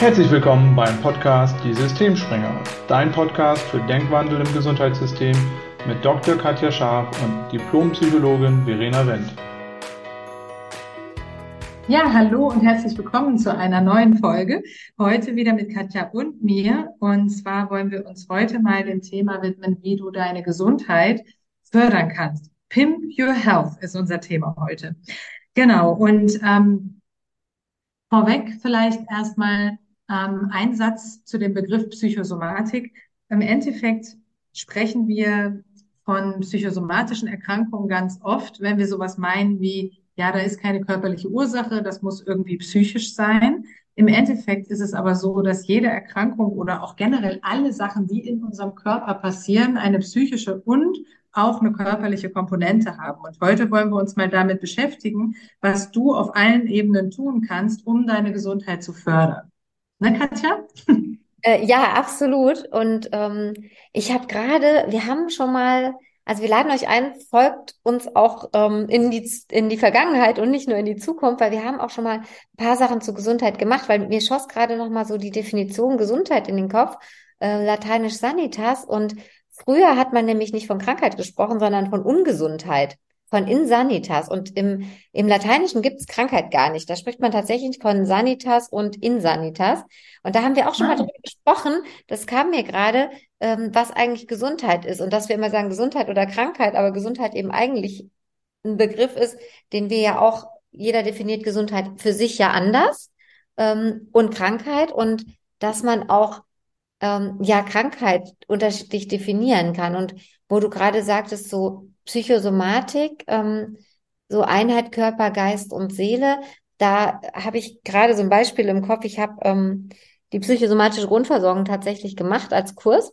Herzlich willkommen beim Podcast Die Systemspringer, dein Podcast für Denkwandel im Gesundheitssystem mit Dr. Katja Scharf und Diplompsychologin Verena Wendt. Ja, hallo und herzlich willkommen zu einer neuen Folge. Heute wieder mit Katja und mir. Und zwar wollen wir uns heute mal dem Thema widmen, wie du deine Gesundheit fördern kannst. Pimp Your Health ist unser Thema heute. Genau. Und ähm, vorweg vielleicht erstmal ähm, ein Satz zu dem Begriff Psychosomatik. Im Endeffekt sprechen wir von psychosomatischen Erkrankungen ganz oft, wenn wir sowas meinen wie, ja, da ist keine körperliche Ursache, das muss irgendwie psychisch sein. Im Endeffekt ist es aber so, dass jede Erkrankung oder auch generell alle Sachen, die in unserem Körper passieren, eine psychische und auch eine körperliche Komponente haben. Und heute wollen wir uns mal damit beschäftigen, was du auf allen Ebenen tun kannst, um deine Gesundheit zu fördern. Ne, Katja? Äh, ja, absolut. Und ähm, ich habe gerade, wir haben schon mal, also wir laden euch ein, folgt uns auch ähm, in, die, in die Vergangenheit und nicht nur in die Zukunft, weil wir haben auch schon mal ein paar Sachen zur Gesundheit gemacht, weil mir schoss gerade noch mal so die Definition Gesundheit in den Kopf, äh, lateinisch Sanitas. Und früher hat man nämlich nicht von Krankheit gesprochen, sondern von Ungesundheit von Insanitas. Und im, im Lateinischen gibt es Krankheit gar nicht. Da spricht man tatsächlich von Sanitas und Insanitas. Und da haben wir auch schon ah. mal drüber gesprochen. Das kam mir gerade, ähm, was eigentlich Gesundheit ist. Und dass wir immer sagen Gesundheit oder Krankheit, aber Gesundheit eben eigentlich ein Begriff ist, den wir ja auch, jeder definiert Gesundheit für sich ja anders ähm, und Krankheit. Und dass man auch ähm, ja Krankheit unterschiedlich definieren kann. Und wo du gerade sagtest, so Psychosomatik, ähm, so Einheit Körper, Geist und Seele. Da habe ich gerade so ein Beispiel im Kopf. Ich habe ähm, die psychosomatische Grundversorgung tatsächlich gemacht als Kurs.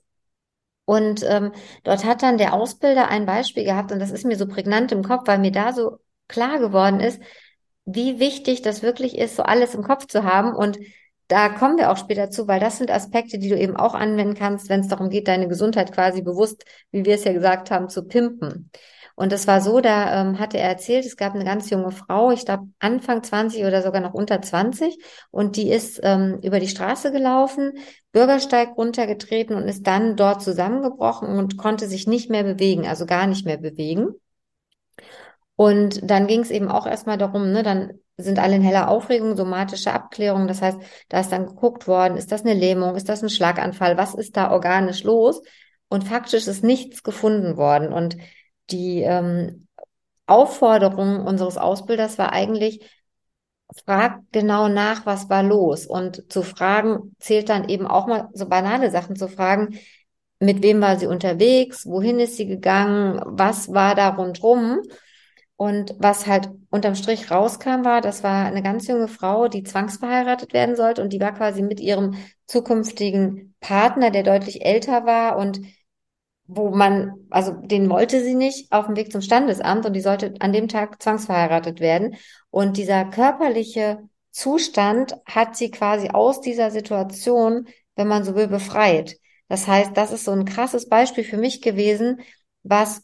Und ähm, dort hat dann der Ausbilder ein Beispiel gehabt, und das ist mir so prägnant im Kopf, weil mir da so klar geworden ist, wie wichtig das wirklich ist, so alles im Kopf zu haben. Und da kommen wir auch später zu, weil das sind Aspekte, die du eben auch anwenden kannst, wenn es darum geht, deine Gesundheit quasi bewusst, wie wir es ja gesagt haben, zu pimpen. Und das war so, da ähm, hatte er erzählt, es gab eine ganz junge Frau, ich glaube Anfang 20 oder sogar noch unter 20, und die ist ähm, über die Straße gelaufen, Bürgersteig runtergetreten und ist dann dort zusammengebrochen und konnte sich nicht mehr bewegen, also gar nicht mehr bewegen. Und dann ging es eben auch erstmal darum, ne, dann sind alle in heller Aufregung, somatische Abklärung. Das heißt, da ist dann geguckt worden, ist das eine Lähmung, ist das ein Schlaganfall, was ist da organisch los? Und faktisch ist nichts gefunden worden. Und die ähm, Aufforderung unseres Ausbilders war eigentlich, frag genau nach, was war los. Und zu fragen zählt dann eben auch mal so banale Sachen zu fragen. Mit wem war sie unterwegs? Wohin ist sie gegangen? Was war da rundrum? Und was halt unterm Strich rauskam, war, das war eine ganz junge Frau, die zwangsverheiratet werden sollte und die war quasi mit ihrem zukünftigen Partner, der deutlich älter war und wo man, also den wollte sie nicht, auf dem Weg zum Standesamt und die sollte an dem Tag zwangsverheiratet werden. Und dieser körperliche Zustand hat sie quasi aus dieser Situation, wenn man so will, befreit. Das heißt, das ist so ein krasses Beispiel für mich gewesen, was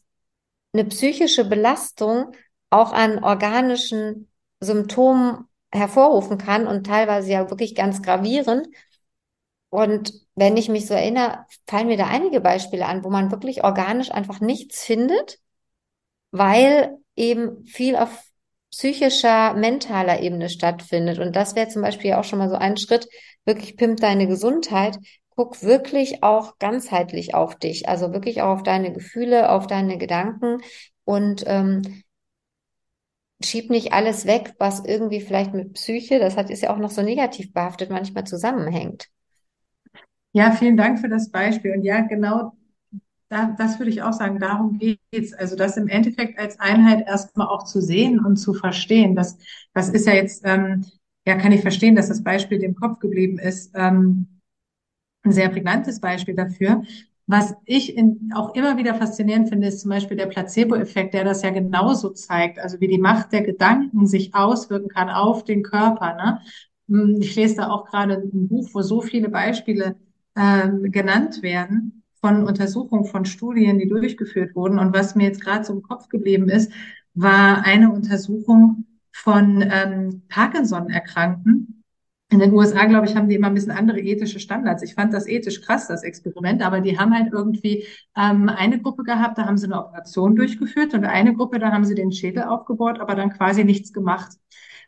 eine psychische Belastung auch an organischen Symptomen hervorrufen kann und teilweise ja wirklich ganz gravierend. Und wenn ich mich so erinnere, fallen mir da einige Beispiele an, wo man wirklich organisch einfach nichts findet, weil eben viel auf psychischer, mentaler Ebene stattfindet. Und das wäre zum Beispiel auch schon mal so ein Schritt, wirklich pimpt deine Gesundheit, guck wirklich auch ganzheitlich auf dich, also wirklich auch auf deine Gefühle, auf deine Gedanken und ähm, schieb nicht alles weg, was irgendwie vielleicht mit Psyche, das hat ist ja auch noch so negativ behaftet, manchmal zusammenhängt. Ja, vielen Dank für das Beispiel. Und ja, genau da, das würde ich auch sagen, darum geht's. Also das im Endeffekt als Einheit erstmal auch zu sehen und zu verstehen. Das, das ist ja jetzt, ähm, ja, kann ich verstehen, dass das Beispiel dem Kopf geblieben ist. Ähm, ein sehr prägnantes Beispiel dafür. Was ich in, auch immer wieder faszinierend finde, ist zum Beispiel der Placebo-Effekt, der das ja genauso zeigt, also wie die Macht der Gedanken sich auswirken kann auf den Körper. Ne? Hm, ich lese da auch gerade ein Buch, wo so viele Beispiele ähm, genannt werden von Untersuchungen, von Studien, die durchgeführt wurden. Und was mir jetzt gerade so im Kopf geblieben ist, war eine Untersuchung von ähm, Parkinson-Erkrankten, in den USA, glaube ich, haben die immer ein bisschen andere ethische Standards. Ich fand das ethisch krass, das Experiment, aber die haben halt irgendwie ähm, eine Gruppe gehabt, da haben sie eine Operation durchgeführt und eine Gruppe, da haben sie den Schädel aufgebohrt, aber dann quasi nichts gemacht.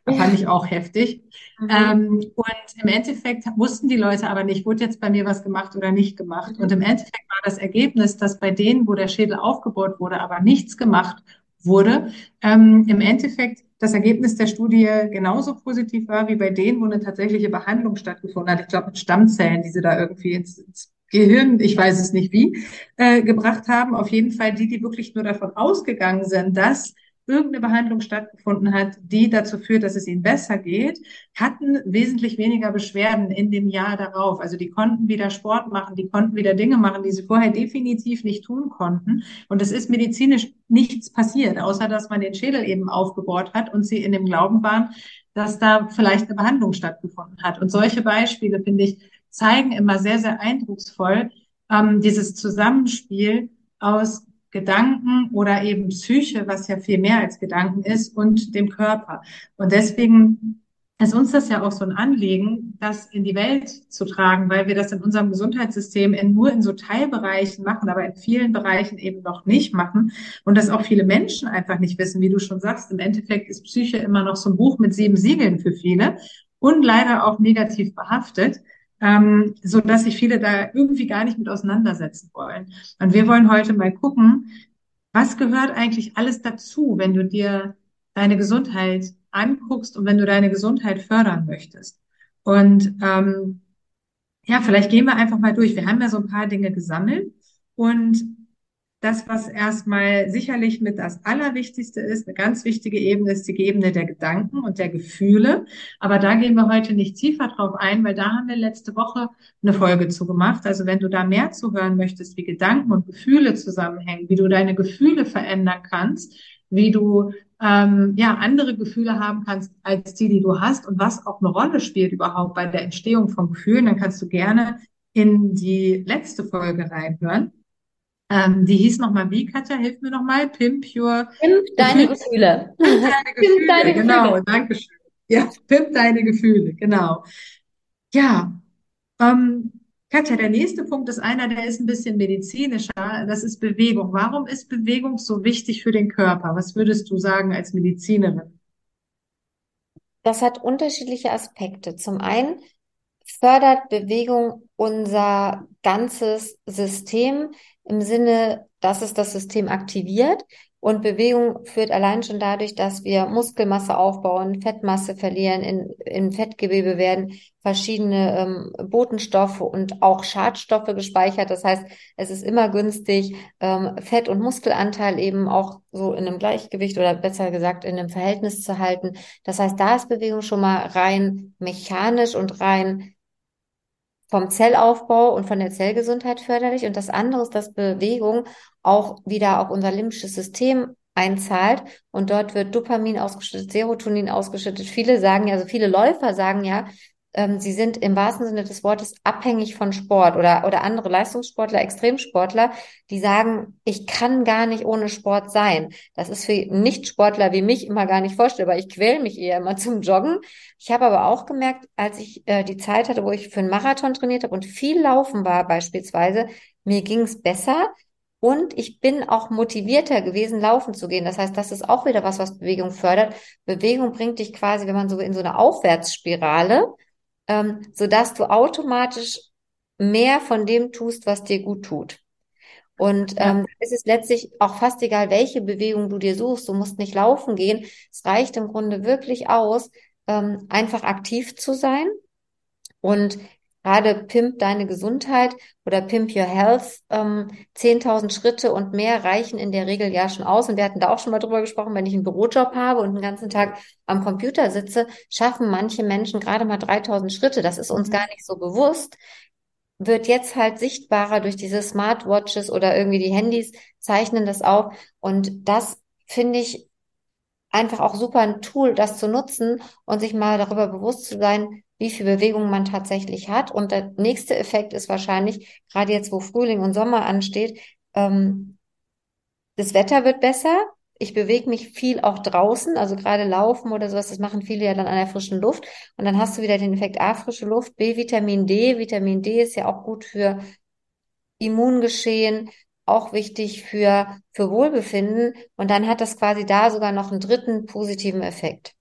Das fand ich auch heftig. Mhm. Ähm, und im Endeffekt wussten die Leute aber nicht, wurde jetzt bei mir was gemacht oder nicht gemacht. Und im Endeffekt war das Ergebnis, dass bei denen, wo der Schädel aufgebohrt wurde, aber nichts gemacht wurde, ähm, im Endeffekt das Ergebnis der Studie genauso positiv war wie bei denen, wo eine tatsächliche Behandlung stattgefunden hat. Ich glaube, mit Stammzellen, die sie da irgendwie ins, ins Gehirn, ich weiß es nicht wie, äh, gebracht haben. Auf jeden Fall die, die wirklich nur davon ausgegangen sind, dass irgendeine Behandlung stattgefunden hat, die dazu führt, dass es ihnen besser geht, hatten wesentlich weniger Beschwerden in dem Jahr darauf. Also die konnten wieder Sport machen, die konnten wieder Dinge machen, die sie vorher definitiv nicht tun konnten. Und es ist medizinisch nichts passiert, außer dass man den Schädel eben aufgebohrt hat und sie in dem Glauben waren, dass da vielleicht eine Behandlung stattgefunden hat. Und solche Beispiele, finde ich, zeigen immer sehr, sehr eindrucksvoll ähm, dieses Zusammenspiel aus Gedanken oder eben Psyche, was ja viel mehr als Gedanken ist, und dem Körper. Und deswegen ist uns das ja auch so ein Anliegen, das in die Welt zu tragen, weil wir das in unserem Gesundheitssystem in, nur in so Teilbereichen machen, aber in vielen Bereichen eben noch nicht machen. Und dass auch viele Menschen einfach nicht wissen, wie du schon sagst, im Endeffekt ist Psyche immer noch so ein Buch mit sieben Siegeln für viele und leider auch negativ behaftet ähm, so dass sich viele da irgendwie gar nicht mit auseinandersetzen wollen. Und wir wollen heute mal gucken, was gehört eigentlich alles dazu, wenn du dir deine Gesundheit anguckst und wenn du deine Gesundheit fördern möchtest. Und ähm, ja, vielleicht gehen wir einfach mal durch. Wir haben ja so ein paar Dinge gesammelt und das, was erstmal sicherlich mit das Allerwichtigste ist, eine ganz wichtige Ebene ist die Ebene der Gedanken und der Gefühle. Aber da gehen wir heute nicht tiefer drauf ein, weil da haben wir letzte Woche eine Folge zu gemacht. Also wenn du da mehr zu hören möchtest, wie Gedanken und Gefühle zusammenhängen, wie du deine Gefühle verändern kannst, wie du ähm, ja andere Gefühle haben kannst als die, die du hast und was auch eine Rolle spielt überhaupt bei der Entstehung von Gefühlen, dann kannst du gerne in die letzte Folge reinhören. Ähm, die hieß nochmal wie, Katja? Hilf mir nochmal. Pimp Your... Pimp deine Gefühle. Pimp deine Gefühle, Pimp deine genau. Gefühle. Danke schön. Ja, Pimp deine Gefühle, genau. Ja, ähm, Katja, der nächste Punkt ist einer, der ist ein bisschen medizinischer. Das ist Bewegung. Warum ist Bewegung so wichtig für den Körper? Was würdest du sagen als Medizinerin? Das hat unterschiedliche Aspekte. Zum einen fördert Bewegung unser ganzes System im Sinne, dass es das System aktiviert. Und Bewegung führt allein schon dadurch, dass wir Muskelmasse aufbauen, Fettmasse verlieren, in, in Fettgewebe werden verschiedene ähm, Botenstoffe und auch Schadstoffe gespeichert. Das heißt, es ist immer günstig, ähm, Fett- und Muskelanteil eben auch so in einem Gleichgewicht oder besser gesagt in einem Verhältnis zu halten. Das heißt, da ist Bewegung schon mal rein mechanisch und rein vom Zellaufbau und von der Zellgesundheit förderlich. Und das andere ist, dass Bewegung auch wieder auf unser limbisches System einzahlt und dort wird Dopamin ausgeschüttet, Serotonin ausgeschüttet. Viele sagen ja, also viele Läufer sagen ja, ähm, sie sind im wahrsten Sinne des Wortes abhängig von Sport oder, oder andere Leistungssportler, Extremsportler, die sagen, ich kann gar nicht ohne Sport sein. Das ist für Nichtsportler wie mich immer gar nicht vorstellbar. Ich quäle mich eher immer zum Joggen. Ich habe aber auch gemerkt, als ich äh, die Zeit hatte, wo ich für einen Marathon trainiert habe und viel laufen war beispielsweise, mir ging es besser. Und ich bin auch motivierter gewesen, laufen zu gehen. Das heißt, das ist auch wieder was, was Bewegung fördert. Bewegung bringt dich quasi, wenn man so in so eine Aufwärtsspirale ähm, sodass du automatisch mehr von dem tust, was dir gut tut. Und ähm, es ist letztlich auch fast egal, welche Bewegung du dir suchst. Du musst nicht laufen gehen. Es reicht im Grunde wirklich aus, ähm, einfach aktiv zu sein und Gerade Pimp deine Gesundheit oder Pimp Your Health, ähm, 10.000 Schritte und mehr reichen in der Regel ja schon aus. Und wir hatten da auch schon mal drüber gesprochen, wenn ich einen Bürojob habe und den ganzen Tag am Computer sitze, schaffen manche Menschen gerade mal 3.000 Schritte. Das ist uns mhm. gar nicht so bewusst. Wird jetzt halt sichtbarer durch diese Smartwatches oder irgendwie die Handys zeichnen das auf. Und das finde ich einfach auch super ein Tool, das zu nutzen und sich mal darüber bewusst zu sein, wie viel Bewegung man tatsächlich hat. Und der nächste Effekt ist wahrscheinlich, gerade jetzt, wo Frühling und Sommer ansteht, ähm, das Wetter wird besser. ich bewege mich viel auch draußen, also gerade Laufen oder sowas, das machen viele ja dann an der frischen Luft. Und dann hast du wieder den Effekt A, frische Luft, B, Vitamin D. Vitamin D ist ja auch gut für Immungeschehen, auch wichtig für, für Wohlbefinden. Und dann hat das quasi da sogar noch einen dritten positiven Effekt.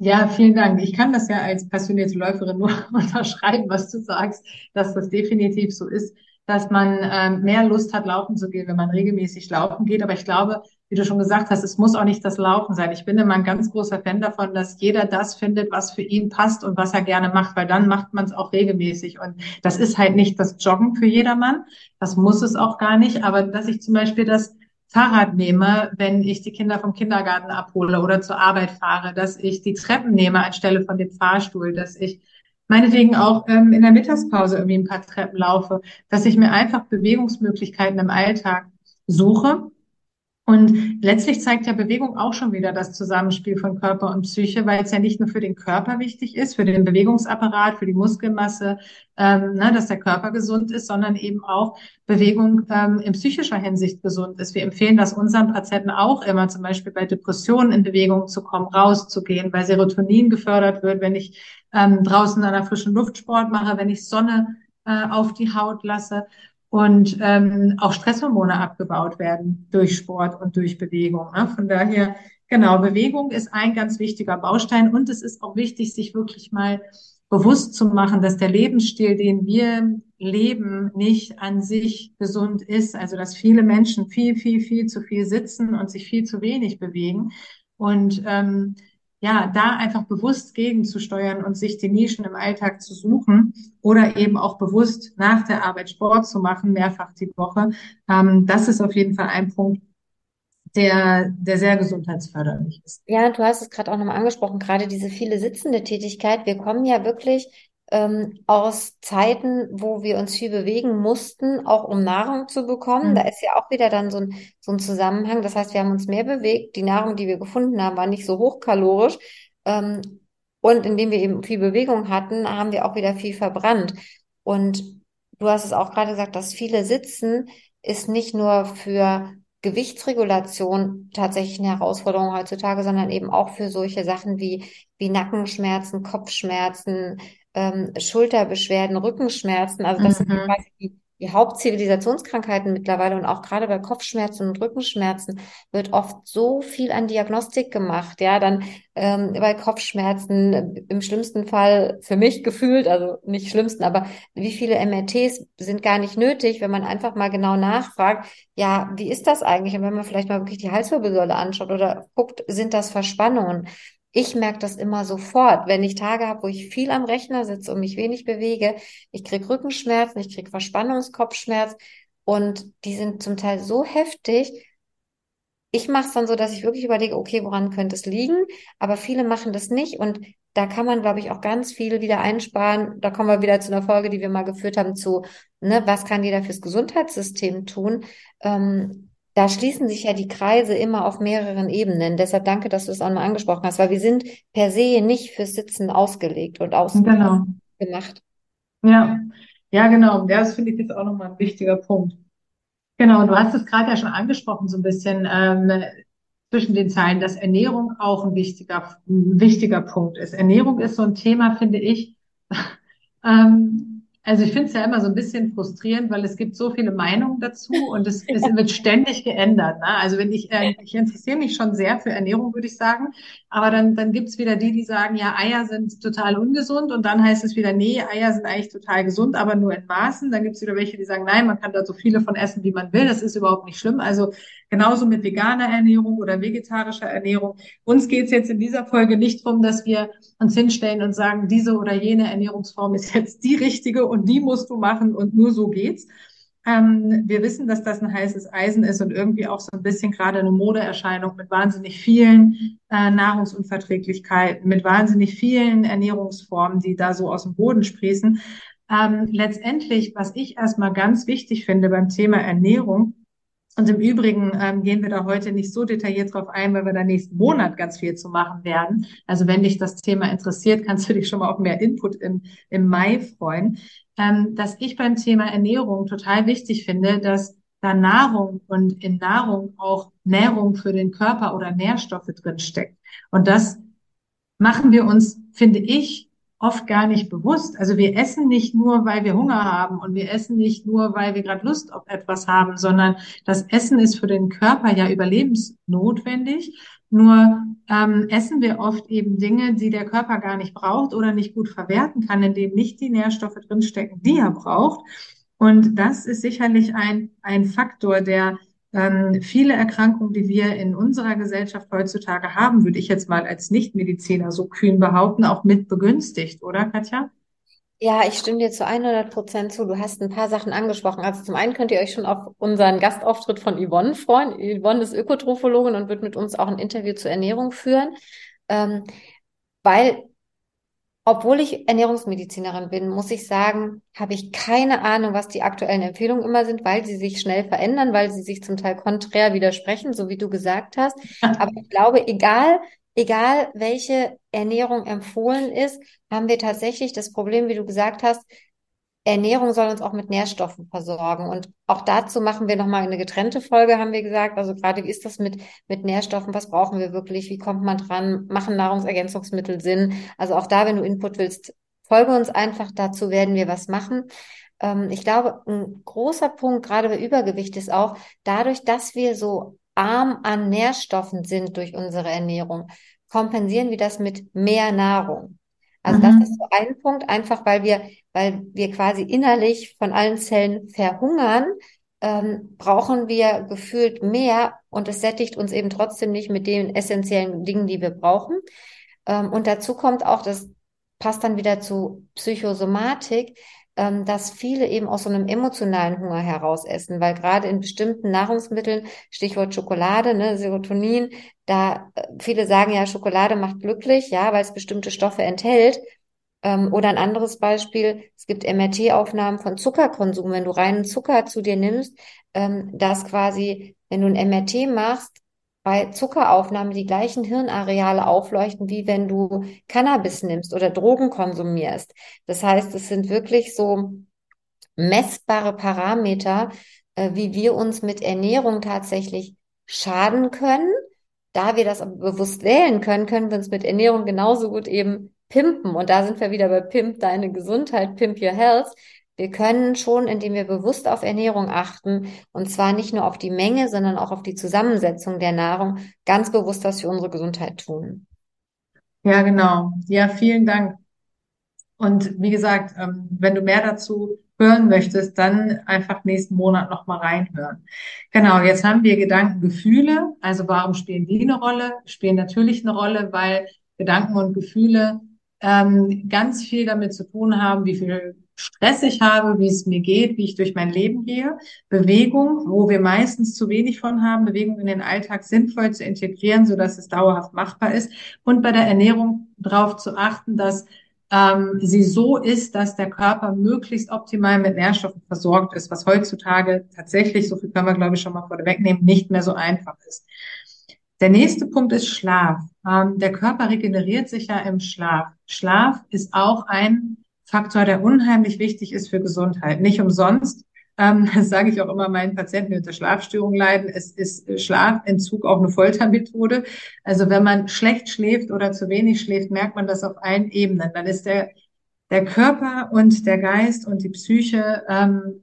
Ja, vielen Dank. Ich kann das ja als passionierte Läuferin nur unterschreiben, was du sagst, dass das definitiv so ist, dass man ähm, mehr Lust hat, laufen zu gehen, wenn man regelmäßig laufen geht. Aber ich glaube, wie du schon gesagt hast, es muss auch nicht das Laufen sein. Ich bin immer ein ganz großer Fan davon, dass jeder das findet, was für ihn passt und was er gerne macht, weil dann macht man es auch regelmäßig. Und das ist halt nicht das Joggen für jedermann. Das muss es auch gar nicht. Aber dass ich zum Beispiel das Fahrrad nehme, wenn ich die Kinder vom Kindergarten abhole oder zur Arbeit fahre, dass ich die Treppen nehme anstelle von dem Fahrstuhl, dass ich meinetwegen auch ähm, in der Mittagspause irgendwie ein paar Treppen laufe, dass ich mir einfach Bewegungsmöglichkeiten im Alltag suche und letztlich zeigt ja Bewegung auch schon wieder das Zusammenspiel von Körper und Psyche, weil es ja nicht nur für den Körper wichtig ist, für den Bewegungsapparat, für die Muskelmasse, ähm, ne, dass der Körper gesund ist, sondern eben auch Bewegung ähm, in psychischer Hinsicht gesund ist. Wir empfehlen das unseren Patienten auch immer, zum Beispiel bei Depressionen in Bewegung zu kommen, rauszugehen, weil Serotonin gefördert wird, wenn ich ähm, draußen an der frischen Luft Sport mache, wenn ich Sonne äh, auf die Haut lasse und ähm, auch Stresshormone abgebaut werden durch Sport und durch Bewegung. Ne? Von daher, genau, Bewegung ist ein ganz wichtiger Baustein und es ist auch wichtig, sich wirklich mal bewusst zu machen, dass der Lebensstil, den wir leben, nicht an sich gesund ist. Also dass viele Menschen viel, viel, viel zu viel sitzen und sich viel zu wenig bewegen. Und ähm, ja, da einfach bewusst gegenzusteuern und sich die Nischen im Alltag zu suchen oder eben auch bewusst nach der Arbeit Sport zu machen, mehrfach die Woche. Ähm, das ist auf jeden Fall ein Punkt, der, der sehr gesundheitsförderlich ist. Ja, du hast es gerade auch nochmal angesprochen, gerade diese viele sitzende Tätigkeit. Wir kommen ja wirklich ähm, aus Zeiten, wo wir uns viel bewegen mussten, auch um Nahrung zu bekommen. Mhm. Da ist ja auch wieder dann so ein, so ein Zusammenhang. Das heißt, wir haben uns mehr bewegt. Die Nahrung, die wir gefunden haben, war nicht so hochkalorisch. Ähm, und indem wir eben viel Bewegung hatten, haben wir auch wieder viel verbrannt. Und du hast es auch gerade gesagt, dass viele sitzen, ist nicht nur für Gewichtsregulation tatsächlich eine Herausforderung heutzutage, sondern eben auch für solche Sachen wie, wie Nackenschmerzen, Kopfschmerzen, ähm, Schulterbeschwerden, Rückenschmerzen. Also das mhm. sind quasi die, die Hauptzivilisationskrankheiten mittlerweile und auch gerade bei Kopfschmerzen und Rückenschmerzen wird oft so viel an Diagnostik gemacht. Ja, dann ähm, bei Kopfschmerzen im schlimmsten Fall für mich gefühlt, also nicht schlimmsten, aber wie viele MRTs sind gar nicht nötig, wenn man einfach mal genau nachfragt, ja, wie ist das eigentlich? Und wenn man vielleicht mal wirklich die Halswirbelsäule anschaut oder guckt, sind das Verspannungen? Ich merke das immer sofort, wenn ich Tage habe, wo ich viel am Rechner sitze und mich wenig bewege. Ich kriege Rückenschmerzen, ich kriege Verspannungskopfschmerz und die sind zum Teil so heftig. Ich mache es dann so, dass ich wirklich überlege, okay, woran könnte es liegen? Aber viele machen das nicht und da kann man, glaube ich, auch ganz viel wieder einsparen. Da kommen wir wieder zu einer Folge, die wir mal geführt haben, zu, ne, was kann jeder fürs Gesundheitssystem tun? Ähm, da schließen sich ja die Kreise immer auf mehreren Ebenen. Deshalb danke, dass du es auch mal angesprochen hast, weil wir sind per se nicht fürs Sitzen ausgelegt und ausgemacht. Genau. Ja, ja, genau. Das finde ich jetzt auch nochmal ein wichtiger Punkt. Genau, du hast es gerade ja schon angesprochen, so ein bisschen ähm, zwischen den Zeilen, dass Ernährung auch ein wichtiger, ein wichtiger Punkt ist. Ernährung ist so ein Thema, finde ich, ähm, also ich finde es ja immer so ein bisschen frustrierend, weil es gibt so viele Meinungen dazu und es, es wird ständig geändert. Ne? Also wenn ich, äh, ich interessiere mich schon sehr für Ernährung, würde ich sagen, aber dann, dann gibt's wieder die, die sagen, ja, Eier sind total ungesund und dann heißt es wieder, nee, Eier sind eigentlich total gesund, aber nur in Maßen. Dann gibt's wieder welche, die sagen, nein, man kann da so viele von essen, wie man will, das ist überhaupt nicht schlimm. Also genauso mit veganer Ernährung oder vegetarischer Ernährung. Uns geht's jetzt in dieser Folge nicht darum, dass wir uns hinstellen und sagen, diese oder jene Ernährungsform ist jetzt die richtige und die musst du machen und nur so geht's. Ähm, wir wissen, dass das ein heißes Eisen ist und irgendwie auch so ein bisschen gerade eine Modeerscheinung mit wahnsinnig vielen äh, Nahrungsunverträglichkeiten, mit wahnsinnig vielen Ernährungsformen, die da so aus dem Boden sprießen. Ähm, letztendlich, was ich erstmal ganz wichtig finde beim Thema Ernährung, und im Übrigen ähm, gehen wir da heute nicht so detailliert drauf ein, weil wir da nächsten Monat ganz viel zu machen werden. Also wenn dich das Thema interessiert, kannst du dich schon mal auf mehr Input im, im Mai freuen. Ähm, dass ich beim Thema Ernährung total wichtig finde, dass da Nahrung und in Nahrung auch Nährung für den Körper oder Nährstoffe drin steckt. Und das machen wir uns, finde ich, oft gar nicht bewusst. Also wir essen nicht nur, weil wir Hunger haben und wir essen nicht nur, weil wir gerade Lust auf etwas haben, sondern das Essen ist für den Körper ja überlebensnotwendig. Nur ähm, essen wir oft eben Dinge, die der Körper gar nicht braucht oder nicht gut verwerten kann, indem nicht die Nährstoffe drinstecken, die er braucht. Und das ist sicherlich ein, ein Faktor, der ähm, viele Erkrankungen, die wir in unserer Gesellschaft heutzutage haben, würde ich jetzt mal als Nichtmediziner so kühn behaupten, auch mit begünstigt, oder Katja? Ja, ich stimme dir zu 100 Prozent zu. Du hast ein paar Sachen angesprochen. Also zum einen könnt ihr euch schon auf unseren Gastauftritt von Yvonne freuen. Yvonne ist Ökotrophologin und wird mit uns auch ein Interview zur Ernährung führen, ähm, weil obwohl ich Ernährungsmedizinerin bin, muss ich sagen, habe ich keine Ahnung, was die aktuellen Empfehlungen immer sind, weil sie sich schnell verändern, weil sie sich zum Teil konträr widersprechen, so wie du gesagt hast. Aber ich glaube, egal, egal welche Ernährung empfohlen ist, haben wir tatsächlich das Problem, wie du gesagt hast, Ernährung soll uns auch mit Nährstoffen versorgen. Und auch dazu machen wir nochmal eine getrennte Folge, haben wir gesagt. Also gerade, wie ist das mit, mit Nährstoffen? Was brauchen wir wirklich? Wie kommt man dran? Machen Nahrungsergänzungsmittel Sinn? Also auch da, wenn du Input willst, folge uns einfach. Dazu werden wir was machen. Ähm, ich glaube, ein großer Punkt, gerade bei Übergewicht, ist auch dadurch, dass wir so arm an Nährstoffen sind durch unsere Ernährung, kompensieren wir das mit mehr Nahrung. Also das mhm. ist so ein Punkt, einfach weil wir, weil wir quasi innerlich von allen Zellen verhungern, ähm, brauchen wir gefühlt mehr und es sättigt uns eben trotzdem nicht mit den essentiellen Dingen, die wir brauchen. Ähm, und dazu kommt auch, das passt dann wieder zu Psychosomatik, ähm, dass viele eben aus so einem emotionalen Hunger heraus essen, weil gerade in bestimmten Nahrungsmitteln, Stichwort Schokolade, ne, Serotonin, da äh, viele sagen ja, Schokolade macht glücklich, ja, weil es bestimmte Stoffe enthält. Ähm, oder ein anderes Beispiel, es gibt MRT-Aufnahmen von Zuckerkonsum. Wenn du reinen Zucker zu dir nimmst, ähm, dass quasi, wenn du ein MRT machst, bei Zuckeraufnahme die gleichen Hirnareale aufleuchten, wie wenn du Cannabis nimmst oder Drogen konsumierst. Das heißt, es sind wirklich so messbare Parameter, äh, wie wir uns mit Ernährung tatsächlich schaden können. Da wir das bewusst wählen können, können wir uns mit Ernährung genauso gut eben pimpen. Und da sind wir wieder bei Pimp deine Gesundheit, Pimp your health. Wir können schon, indem wir bewusst auf Ernährung achten, und zwar nicht nur auf die Menge, sondern auch auf die Zusammensetzung der Nahrung, ganz bewusst was für unsere Gesundheit tun. Ja, genau. Ja, vielen Dank. Und wie gesagt, ähm, wenn du mehr dazu hören möchtest, dann einfach nächsten Monat nochmal reinhören. Genau, jetzt haben wir Gedanken, Gefühle. Also warum spielen die eine Rolle? Spielen natürlich eine Rolle, weil Gedanken und Gefühle ähm, ganz viel damit zu tun haben, wie viel Stress ich habe, wie es mir geht, wie ich durch mein Leben gehe. Bewegung, wo wir meistens zu wenig von haben, Bewegung in den Alltag sinnvoll zu integrieren, so dass es dauerhaft machbar ist. Und bei der Ernährung darauf zu achten, dass ähm, sie so ist, dass der Körper möglichst optimal mit Nährstoffen versorgt ist, was heutzutage tatsächlich, so viel können wir glaube ich schon mal vorwegnehmen, nicht mehr so einfach ist. Der nächste Punkt ist Schlaf. Ähm, der Körper regeneriert sich ja im Schlaf. Schlaf ist auch ein Faktor, der unheimlich wichtig ist für Gesundheit. Nicht umsonst, ähm, das sage ich auch immer meinen Patienten, die unter Schlafstörungen leiden, es ist Schlafentzug auch eine Foltermethode. Also wenn man schlecht schläft oder zu wenig schläft, merkt man das auf allen Ebenen. Dann ist der, der Körper und der Geist und die Psyche ähm,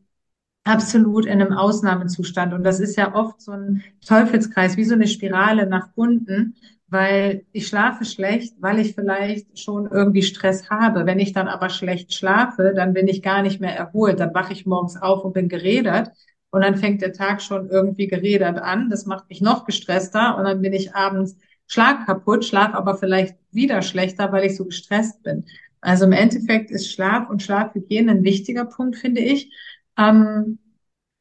absolut in einem Ausnahmezustand. Und das ist ja oft so ein Teufelskreis, wie so eine Spirale nach unten weil ich schlafe schlecht, weil ich vielleicht schon irgendwie Stress habe. Wenn ich dann aber schlecht schlafe, dann bin ich gar nicht mehr erholt. Dann wache ich morgens auf und bin geredert. Und dann fängt der Tag schon irgendwie geredert an. Das macht mich noch gestresster. Und dann bin ich abends schlag kaputt, schlaf aber vielleicht wieder schlechter, weil ich so gestresst bin. Also im Endeffekt ist Schlaf und Schlafhygiene ein wichtiger Punkt, finde ich. Ähm,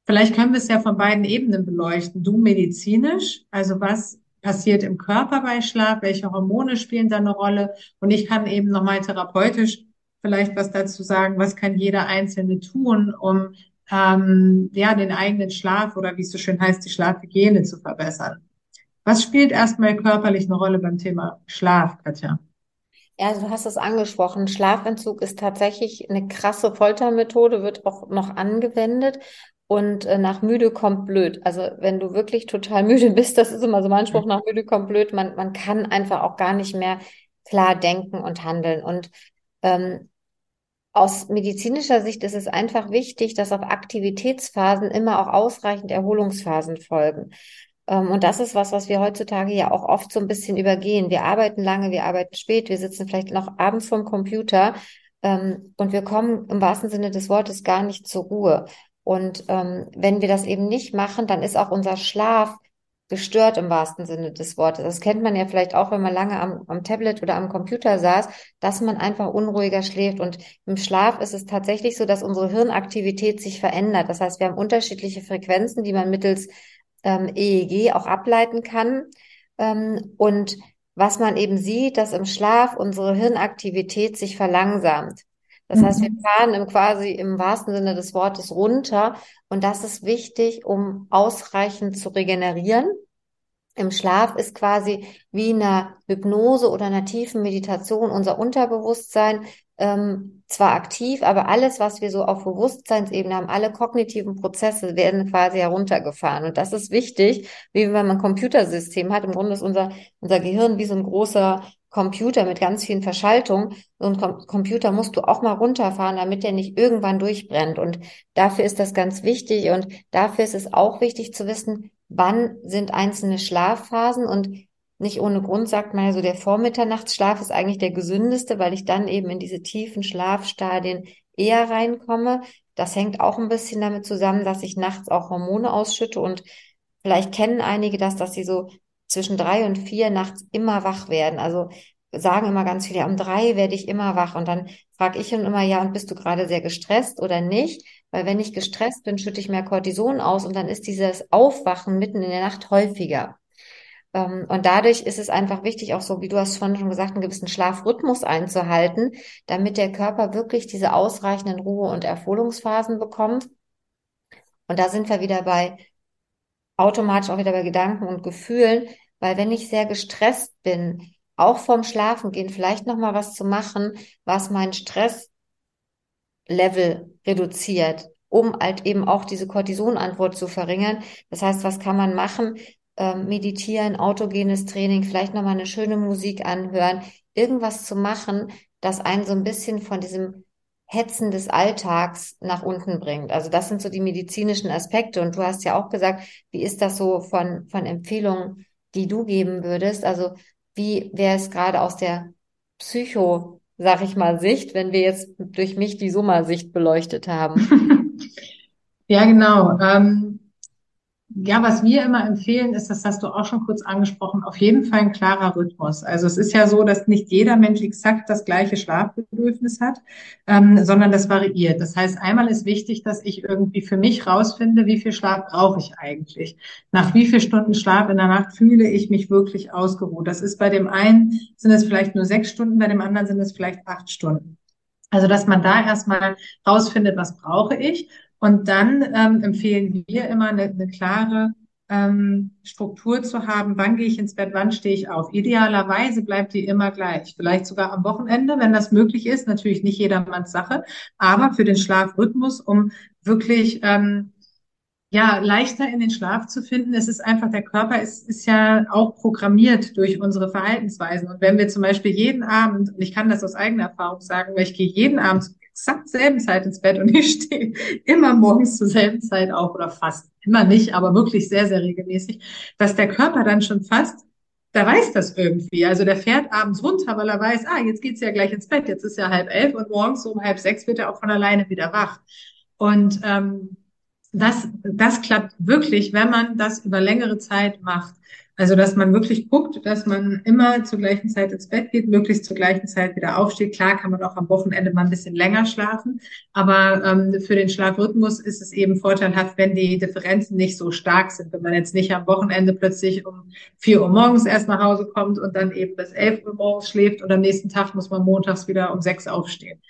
vielleicht können wir es ja von beiden Ebenen beleuchten. Du medizinisch, also was passiert im Körper bei Schlaf, welche Hormone spielen da eine Rolle. Und ich kann eben nochmal therapeutisch vielleicht was dazu sagen, was kann jeder Einzelne tun, um ähm, ja den eigenen Schlaf oder wie es so schön heißt, die Schlafhygiene zu verbessern. Was spielt erstmal körperlich eine Rolle beim Thema Schlaf, Katja? Ja, du hast es angesprochen. Schlafentzug ist tatsächlich eine krasse Foltermethode, wird auch noch angewendet. Und äh, nach müde kommt blöd. Also wenn du wirklich total müde bist, das ist immer so mein Spruch, nach müde kommt blöd, man, man kann einfach auch gar nicht mehr klar denken und handeln. Und ähm, aus medizinischer Sicht ist es einfach wichtig, dass auf Aktivitätsphasen immer auch ausreichend Erholungsphasen folgen. Ähm, und das ist was, was wir heutzutage ja auch oft so ein bisschen übergehen. Wir arbeiten lange, wir arbeiten spät, wir sitzen vielleicht noch abends vorm Computer ähm, und wir kommen im wahrsten Sinne des Wortes gar nicht zur Ruhe. Und ähm, wenn wir das eben nicht machen, dann ist auch unser Schlaf gestört im wahrsten Sinne des Wortes. Das kennt man ja vielleicht auch, wenn man lange am, am Tablet oder am Computer saß, dass man einfach unruhiger schläft. Und im Schlaf ist es tatsächlich so, dass unsere Hirnaktivität sich verändert. Das heißt, wir haben unterschiedliche Frequenzen, die man mittels ähm, EEG auch ableiten kann. Ähm, und was man eben sieht, dass im Schlaf unsere Hirnaktivität sich verlangsamt. Das heißt, wir mhm. fahren im quasi im wahrsten Sinne des Wortes runter und das ist wichtig, um ausreichend zu regenerieren. Im Schlaf ist quasi wie in einer Hypnose oder einer tiefen Meditation unser Unterbewusstsein ähm, zwar aktiv, aber alles, was wir so auf Bewusstseinsebene haben, alle kognitiven Prozesse werden quasi heruntergefahren. Und das ist wichtig, wie wenn man ein Computersystem hat. Im Grunde ist unser, unser Gehirn wie so ein großer Computer mit ganz vielen Verschaltungen. So ein Com Computer musst du auch mal runterfahren, damit der nicht irgendwann durchbrennt. Und dafür ist das ganz wichtig. Und dafür ist es auch wichtig zu wissen, wann sind einzelne Schlafphasen und nicht ohne Grund sagt man ja so, der Vormitternachtsschlaf ist eigentlich der gesündeste, weil ich dann eben in diese tiefen Schlafstadien eher reinkomme. Das hängt auch ein bisschen damit zusammen, dass ich nachts auch Hormone ausschütte und vielleicht kennen einige das, dass sie so zwischen drei und vier nachts immer wach werden. Also sagen immer ganz viele, um drei werde ich immer wach. Und dann frage ich dann immer, ja, und bist du gerade sehr gestresst oder nicht? Weil wenn ich gestresst bin, schütte ich mehr Cortison aus und dann ist dieses Aufwachen mitten in der Nacht häufiger. Ähm, und dadurch ist es einfach wichtig, auch so, wie du hast vorhin schon gesagt, einen gewissen Schlafrhythmus einzuhalten, damit der Körper wirklich diese ausreichenden Ruhe- und Erholungsphasen bekommt. Und da sind wir wieder bei, automatisch auch wieder bei Gedanken und Gefühlen, weil wenn ich sehr gestresst bin, auch vorm Schlafen gehen, vielleicht nochmal was zu machen, was mein Stresslevel reduziert, um halt eben auch diese Cortisonantwort zu verringern. Das heißt, was kann man machen? ähm, meditieren, autogenes Training, vielleicht nochmal eine schöne Musik anhören, irgendwas zu machen, das einen so ein bisschen von diesem Hetzen des Alltags nach unten bringt. Also das sind so die medizinischen Aspekte. Und du hast ja auch gesagt, wie ist das so von, von Empfehlungen, die du geben würdest? Also wie wäre es gerade aus der Psycho, sag ich mal, Sicht, wenn wir jetzt durch mich die Summa-Sicht beleuchtet haben? Ja, genau. Ähm, ja, was wir immer empfehlen, ist, das hast du auch schon kurz angesprochen, auf jeden Fall ein klarer Rhythmus. Also es ist ja so, dass nicht jeder Mensch exakt das gleiche Schlafbedürfnis hat, ähm, sondern das variiert. Das heißt, einmal ist wichtig, dass ich irgendwie für mich rausfinde, wie viel Schlaf brauche ich eigentlich? Nach wie viel Stunden Schlaf in der Nacht fühle ich mich wirklich ausgeruht? Das ist bei dem einen sind es vielleicht nur sechs Stunden, bei dem anderen sind es vielleicht acht Stunden. Also, dass man da erstmal rausfindet, was brauche ich und dann ähm, empfehlen wir immer eine, eine klare ähm, Struktur zu haben, wann gehe ich ins Bett, wann stehe ich auf. Idealerweise bleibt die immer gleich. Vielleicht sogar am Wochenende, wenn das möglich ist. Natürlich nicht jedermanns Sache, aber für den Schlafrhythmus, um wirklich ähm, ja, leichter in den Schlaf zu finden. Es ist einfach, der Körper ist, ist ja auch programmiert durch unsere Verhaltensweisen. Und wenn wir zum Beispiel jeden Abend, und ich kann das aus eigener Erfahrung sagen, weil ich gehe jeden Abend exakt selben Zeit ins Bett und ich stehe immer morgens zur selben Zeit auf oder fast immer nicht, aber wirklich sehr, sehr regelmäßig, dass der Körper dann schon fast der weiß das irgendwie. Also der fährt abends runter, weil er weiß, ah, jetzt geht's ja gleich ins Bett, jetzt ist ja halb elf und morgens um halb sechs wird er auch von alleine wieder wach. Und ähm, das, das klappt wirklich, wenn man das über längere Zeit macht. Also, dass man wirklich guckt, dass man immer zur gleichen Zeit ins Bett geht, möglichst zur gleichen Zeit wieder aufsteht. Klar kann man auch am Wochenende mal ein bisschen länger schlafen, aber ähm, für den Schlafrhythmus ist es eben vorteilhaft, wenn die Differenzen nicht so stark sind. Wenn man jetzt nicht am Wochenende plötzlich um vier Uhr morgens erst nach Hause kommt und dann eben bis elf Uhr morgens schläft und am nächsten Tag muss man montags wieder um sechs aufstehen.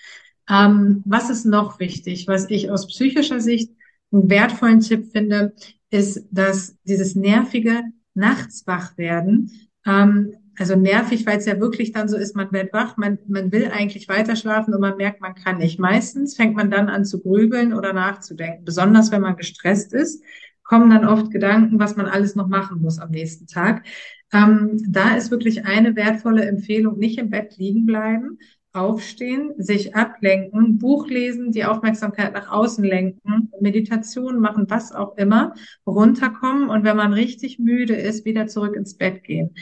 Ähm, was ist noch wichtig, was ich aus psychischer Sicht einen wertvollen Tipp finde, ist, dass dieses nervige nachts wach werden, ähm, also nervig, weil es ja wirklich dann so ist, man wird wach, man, man will eigentlich weiter schlafen und man merkt, man kann nicht. Meistens fängt man dann an zu grübeln oder nachzudenken, besonders wenn man gestresst ist kommen dann oft Gedanken, was man alles noch machen muss am nächsten Tag. Ähm, da ist wirklich eine wertvolle Empfehlung, nicht im Bett liegen bleiben, aufstehen, sich ablenken, Buch lesen, die Aufmerksamkeit nach außen lenken, Meditation machen, was auch immer, runterkommen und wenn man richtig müde ist, wieder zurück ins Bett gehen.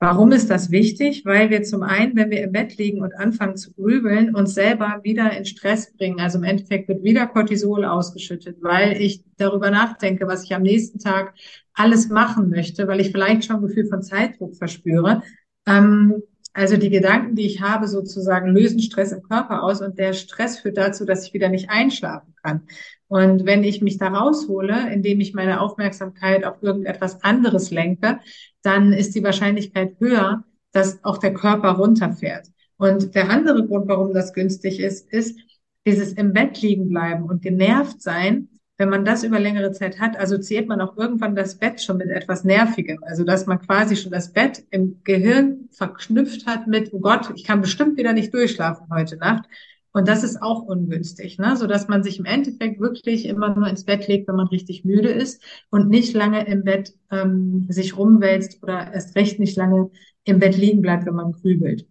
Warum ist das wichtig? Weil wir zum einen, wenn wir im Bett liegen und anfangen zu grübeln, uns selber wieder in Stress bringen. Also im Endeffekt wird wieder Cortisol ausgeschüttet, weil ich darüber nachdenke, was ich am nächsten Tag alles machen möchte, weil ich vielleicht schon ein Gefühl von Zeitdruck verspüre. Ähm, also die Gedanken, die ich habe, sozusagen lösen Stress im Körper aus und der Stress führt dazu, dass ich wieder nicht einschlafen kann. Und wenn ich mich da raushole, indem ich meine Aufmerksamkeit auf irgendetwas anderes lenke, dann ist die Wahrscheinlichkeit höher, dass auch der Körper runterfährt. Und der andere Grund, warum das günstig ist, ist dieses im Bett liegen bleiben und genervt sein. Wenn man das über längere Zeit hat, assoziiert man auch irgendwann das Bett schon mit etwas Nervigem. Also, dass man quasi schon das Bett im Gehirn verknüpft hat mit, oh Gott, ich kann bestimmt wieder nicht durchschlafen heute Nacht. Und das ist auch ungünstig, ne? so dass man sich im Endeffekt wirklich immer nur ins Bett legt, wenn man richtig müde ist und nicht lange im Bett ähm, sich rumwälzt oder erst recht nicht lange im Bett liegen bleibt, wenn man grübelt.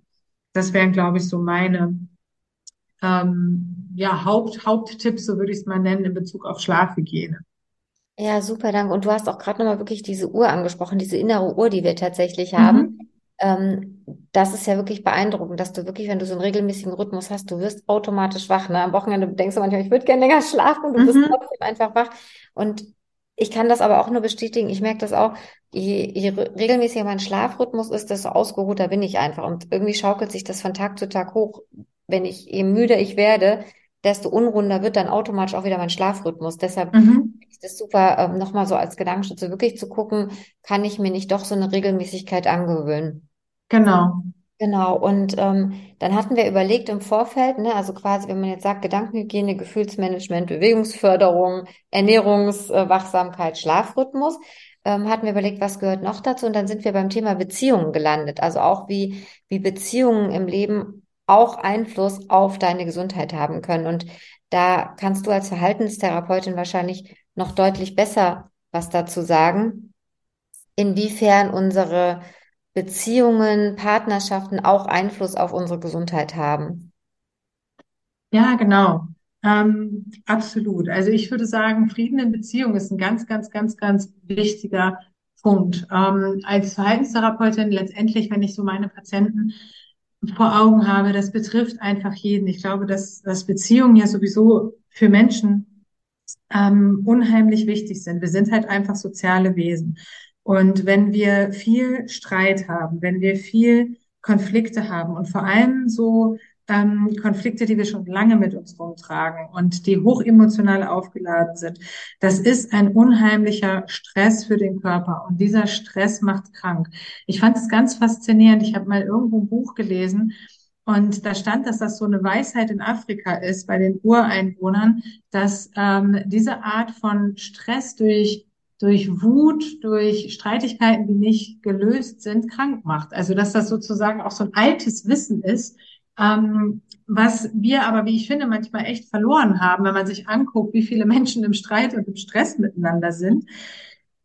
Das wären, glaube ich, so meine ähm, ja, Haupt, Haupttipps, so würde ich es mal nennen, in Bezug auf Schlafhygiene. Ja, super, danke. Und du hast auch gerade nochmal wirklich diese Uhr angesprochen, diese innere Uhr, die wir tatsächlich haben. Mhm. Ähm, das ist ja wirklich beeindruckend, dass du wirklich, wenn du so einen regelmäßigen Rhythmus hast, du wirst automatisch wach. Ne? Am Wochenende denkst du manchmal, ich würde gerne länger schlafen und du mhm. bist trotzdem einfach wach. Und ich kann das aber auch nur bestätigen. Ich merke das auch. Je, je regelmäßiger mein Schlafrhythmus ist, desto ausgeruhter bin ich einfach. Und irgendwie schaukelt sich das von Tag zu Tag hoch. Wenn ich, je müder ich werde, desto unrunder wird dann automatisch auch wieder mein Schlafrhythmus. Deshalb mhm. ist es super, ähm, nochmal so als Gedankenstütze wirklich zu gucken, kann ich mir nicht doch so eine Regelmäßigkeit angewöhnen. Genau. Genau, und ähm, dann hatten wir überlegt im Vorfeld, ne, also quasi, wenn man jetzt sagt, Gedankenhygiene, Gefühlsmanagement, Bewegungsförderung, Ernährungswachsamkeit, Schlafrhythmus, ähm, hatten wir überlegt, was gehört noch dazu? Und dann sind wir beim Thema Beziehungen gelandet. Also auch wie, wie Beziehungen im Leben auch Einfluss auf deine Gesundheit haben können. Und da kannst du als Verhaltenstherapeutin wahrscheinlich noch deutlich besser was dazu sagen, inwiefern unsere Beziehungen, Partnerschaften auch Einfluss auf unsere Gesundheit haben. Ja, genau. Ähm, absolut. Also ich würde sagen, Frieden in Beziehung ist ein ganz, ganz, ganz, ganz wichtiger Punkt. Ähm, als Verhaltenstherapeutin letztendlich, wenn ich so meine Patienten vor Augen habe, das betrifft einfach jeden. Ich glaube, dass, dass Beziehungen ja sowieso für Menschen ähm, unheimlich wichtig sind. Wir sind halt einfach soziale Wesen. Und wenn wir viel Streit haben, wenn wir viel Konflikte haben und vor allem so ähm, Konflikte, die wir schon lange mit uns rumtragen und die hochemotional aufgeladen sind, das ist ein unheimlicher Stress für den Körper und dieser Stress macht krank. Ich fand es ganz faszinierend. Ich habe mal irgendwo ein Buch gelesen, und da stand, dass das so eine Weisheit in Afrika ist bei den Ureinwohnern, dass ähm, diese Art von Stress durch durch Wut, durch Streitigkeiten, die nicht gelöst sind, krank macht. Also dass das sozusagen auch so ein altes Wissen ist, ähm, was wir aber, wie ich finde, manchmal echt verloren haben, wenn man sich anguckt, wie viele Menschen im Streit und im Stress miteinander sind.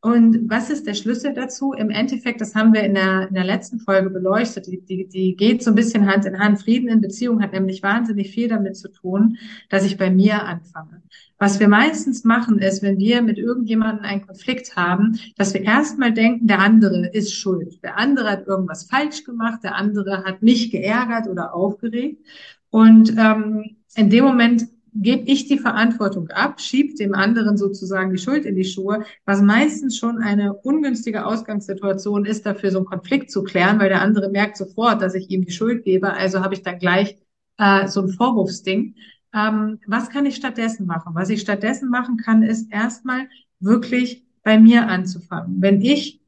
Und was ist der Schlüssel dazu? Im Endeffekt, das haben wir in der, in der letzten Folge beleuchtet, die, die, die geht so ein bisschen Hand in Hand. Frieden in Beziehung hat nämlich wahnsinnig viel damit zu tun, dass ich bei mir anfange. Was wir meistens machen, ist, wenn wir mit irgendjemandem einen Konflikt haben, dass wir erstmal denken, der andere ist schuld. Der andere hat irgendwas falsch gemacht, der andere hat mich geärgert oder aufgeregt. Und ähm, in dem Moment gebe ich die Verantwortung ab, schiebe dem anderen sozusagen die Schuld in die Schuhe, was meistens schon eine ungünstige Ausgangssituation ist, dafür so einen Konflikt zu klären, weil der andere merkt sofort, dass ich ihm die Schuld gebe. Also habe ich dann gleich äh, so ein Vorwurfsding. Ähm, was kann ich stattdessen machen? Was ich stattdessen machen kann, ist erstmal wirklich bei mir anzufangen. Wenn ich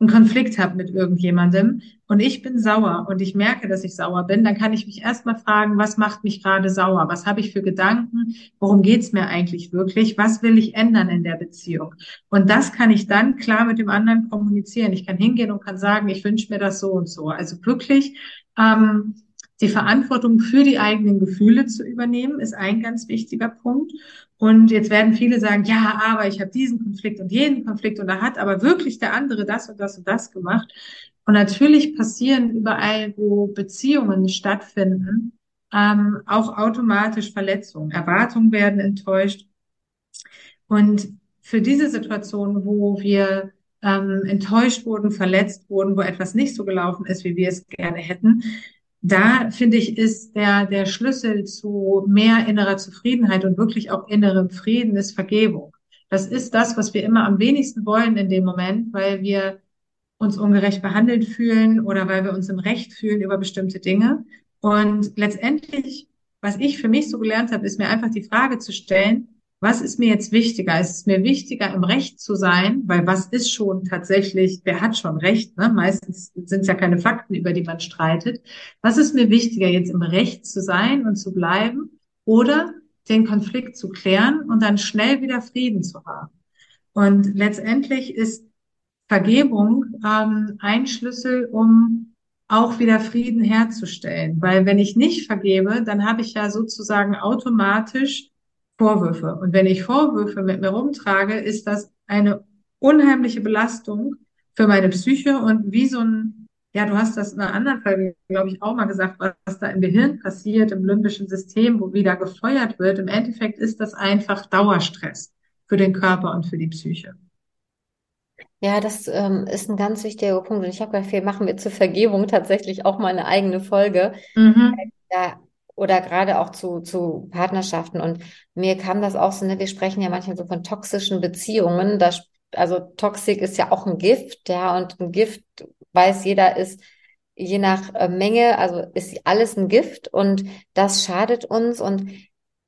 einen Konflikt habe mit irgendjemandem und ich bin sauer und ich merke, dass ich sauer bin, dann kann ich mich erstmal fragen, was macht mich gerade sauer? Was habe ich für Gedanken? Worum geht's mir eigentlich wirklich? Was will ich ändern in der Beziehung? Und das kann ich dann klar mit dem anderen kommunizieren. Ich kann hingehen und kann sagen, ich wünsche mir das so und so. Also wirklich ähm, die Verantwortung für die eigenen Gefühle zu übernehmen, ist ein ganz wichtiger Punkt. Und jetzt werden viele sagen, ja, aber ich habe diesen Konflikt und jeden Konflikt und da hat aber wirklich der andere das und das und das gemacht. Und natürlich passieren überall, wo Beziehungen stattfinden, ähm, auch automatisch Verletzungen. Erwartungen werden enttäuscht. Und für diese Situation, wo wir ähm, enttäuscht wurden, verletzt wurden, wo etwas nicht so gelaufen ist, wie wir es gerne hätten, da finde ich, ist der, der Schlüssel zu mehr innerer Zufriedenheit und wirklich auch innerem Frieden ist Vergebung. Das ist das, was wir immer am wenigsten wollen in dem Moment, weil wir uns ungerecht behandelt fühlen oder weil wir uns im Recht fühlen über bestimmte Dinge. Und letztendlich, was ich für mich so gelernt habe, ist mir einfach die Frage zu stellen, was ist mir jetzt wichtiger? Ist es mir wichtiger, im Recht zu sein? Weil was ist schon tatsächlich, wer hat schon Recht? Ne? Meistens sind es ja keine Fakten, über die man streitet. Was ist mir wichtiger, jetzt im Recht zu sein und zu bleiben oder den Konflikt zu klären und dann schnell wieder Frieden zu haben? Und letztendlich ist Vergebung ähm, ein Schlüssel, um auch wieder Frieden herzustellen. Weil wenn ich nicht vergebe, dann habe ich ja sozusagen automatisch Vorwürfe. Und wenn ich Vorwürfe mit mir rumtrage, ist das eine unheimliche Belastung für meine Psyche und wie so ein, ja, du hast das in einer anderen Folge, glaube ich, auch mal gesagt, was, da im Gehirn passiert, im limbischen System, wo wieder gefeuert wird. Im Endeffekt ist das einfach Dauerstress für den Körper und für die Psyche. Ja, das ähm, ist ein ganz wichtiger Punkt. Und ich habe gedacht, wir machen wir zur Vergebung tatsächlich auch mal eine eigene Folge. Mhm. Da oder gerade auch zu, zu Partnerschaften. Und mir kam das auch so, ne, wir sprechen ja manchmal so von toxischen Beziehungen. Das, also Toxik ist ja auch ein Gift, ja, und ein Gift, weiß jeder, ist je nach äh, Menge, also ist alles ein Gift und das schadet uns. Und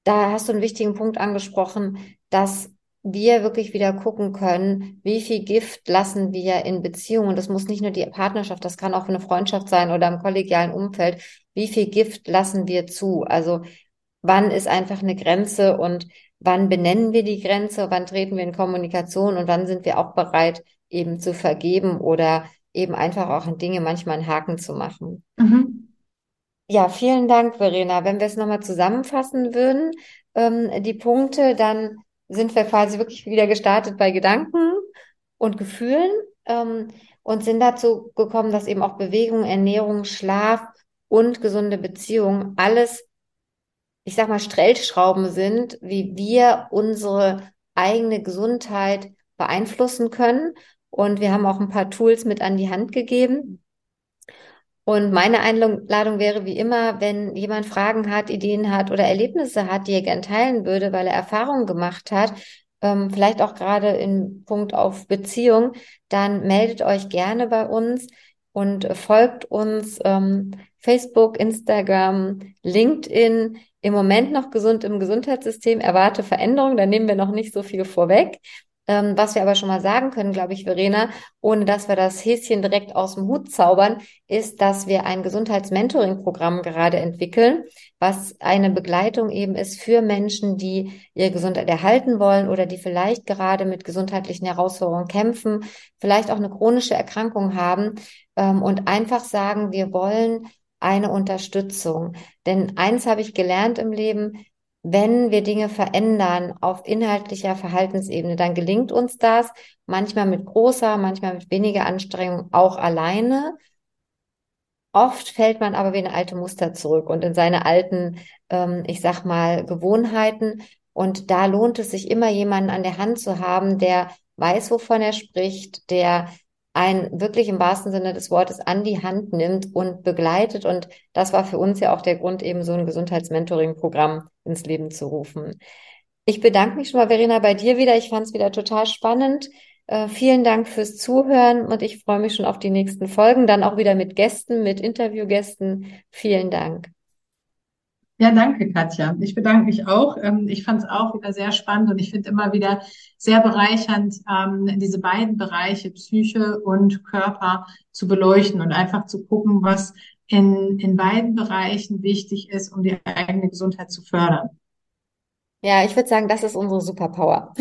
da hast du einen wichtigen Punkt angesprochen, dass wir wirklich wieder gucken können, wie viel Gift lassen wir in Beziehungen. Das muss nicht nur die Partnerschaft, das kann auch eine Freundschaft sein oder im kollegialen Umfeld. Wie viel Gift lassen wir zu? Also wann ist einfach eine Grenze und wann benennen wir die Grenze? Wann treten wir in Kommunikation und wann sind wir auch bereit, eben zu vergeben oder eben einfach auch in Dinge manchmal einen Haken zu machen? Mhm. Ja, vielen Dank, Verena. Wenn wir es nochmal zusammenfassen würden, ähm, die Punkte, dann sind wir quasi wirklich wieder gestartet bei Gedanken und Gefühlen ähm, und sind dazu gekommen, dass eben auch Bewegung, Ernährung, Schlaf und gesunde Beziehungen alles, ich sag mal, Stellschrauben sind, wie wir unsere eigene Gesundheit beeinflussen können. Und wir haben auch ein paar Tools mit an die Hand gegeben. Und meine Einladung wäre wie immer, wenn jemand Fragen hat, Ideen hat oder Erlebnisse hat, die er gern teilen würde, weil er Erfahrungen gemacht hat, ähm, vielleicht auch gerade in Punkt auf Beziehung, dann meldet euch gerne bei uns und folgt uns ähm, Facebook, Instagram, LinkedIn. Im Moment noch gesund im Gesundheitssystem, erwarte Veränderung, da nehmen wir noch nicht so viel vorweg. Ähm, was wir aber schon mal sagen können, glaube ich, Verena, ohne dass wir das Häschen direkt aus dem Hut zaubern, ist, dass wir ein Gesundheitsmentoring-Programm gerade entwickeln, was eine Begleitung eben ist für Menschen, die ihre Gesundheit erhalten wollen oder die vielleicht gerade mit gesundheitlichen Herausforderungen kämpfen, vielleicht auch eine chronische Erkrankung haben ähm, und einfach sagen, wir wollen eine Unterstützung. Denn eins habe ich gelernt im Leben, wenn wir Dinge verändern auf inhaltlicher Verhaltensebene, dann gelingt uns das manchmal mit großer, manchmal mit weniger Anstrengung auch alleine. Oft fällt man aber wie eine alte Muster zurück und in seine alten, ähm, ich sag mal, Gewohnheiten. Und da lohnt es sich immer, jemanden an der Hand zu haben, der weiß, wovon er spricht, der ein wirklich im wahrsten Sinne des Wortes an die Hand nimmt und begleitet. Und das war für uns ja auch der Grund, eben so ein Gesundheitsmentoring-Programm ins Leben zu rufen. Ich bedanke mich schon mal, Verena, bei dir wieder. Ich fand es wieder total spannend. Äh, vielen Dank fürs Zuhören und ich freue mich schon auf die nächsten Folgen, dann auch wieder mit Gästen, mit Interviewgästen. Vielen Dank. Ja, danke, Katja. Ich bedanke mich auch. Ähm, ich fand es auch wieder sehr spannend und ich finde immer wieder sehr bereichernd, ähm, diese beiden Bereiche Psyche und Körper zu beleuchten und einfach zu gucken, was in, in beiden Bereichen wichtig ist, um die eigene Gesundheit zu fördern. Ja, ich würde sagen, das ist unsere Superpower.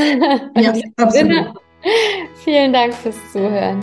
Ja, absolut. Vielen Dank fürs Zuhören.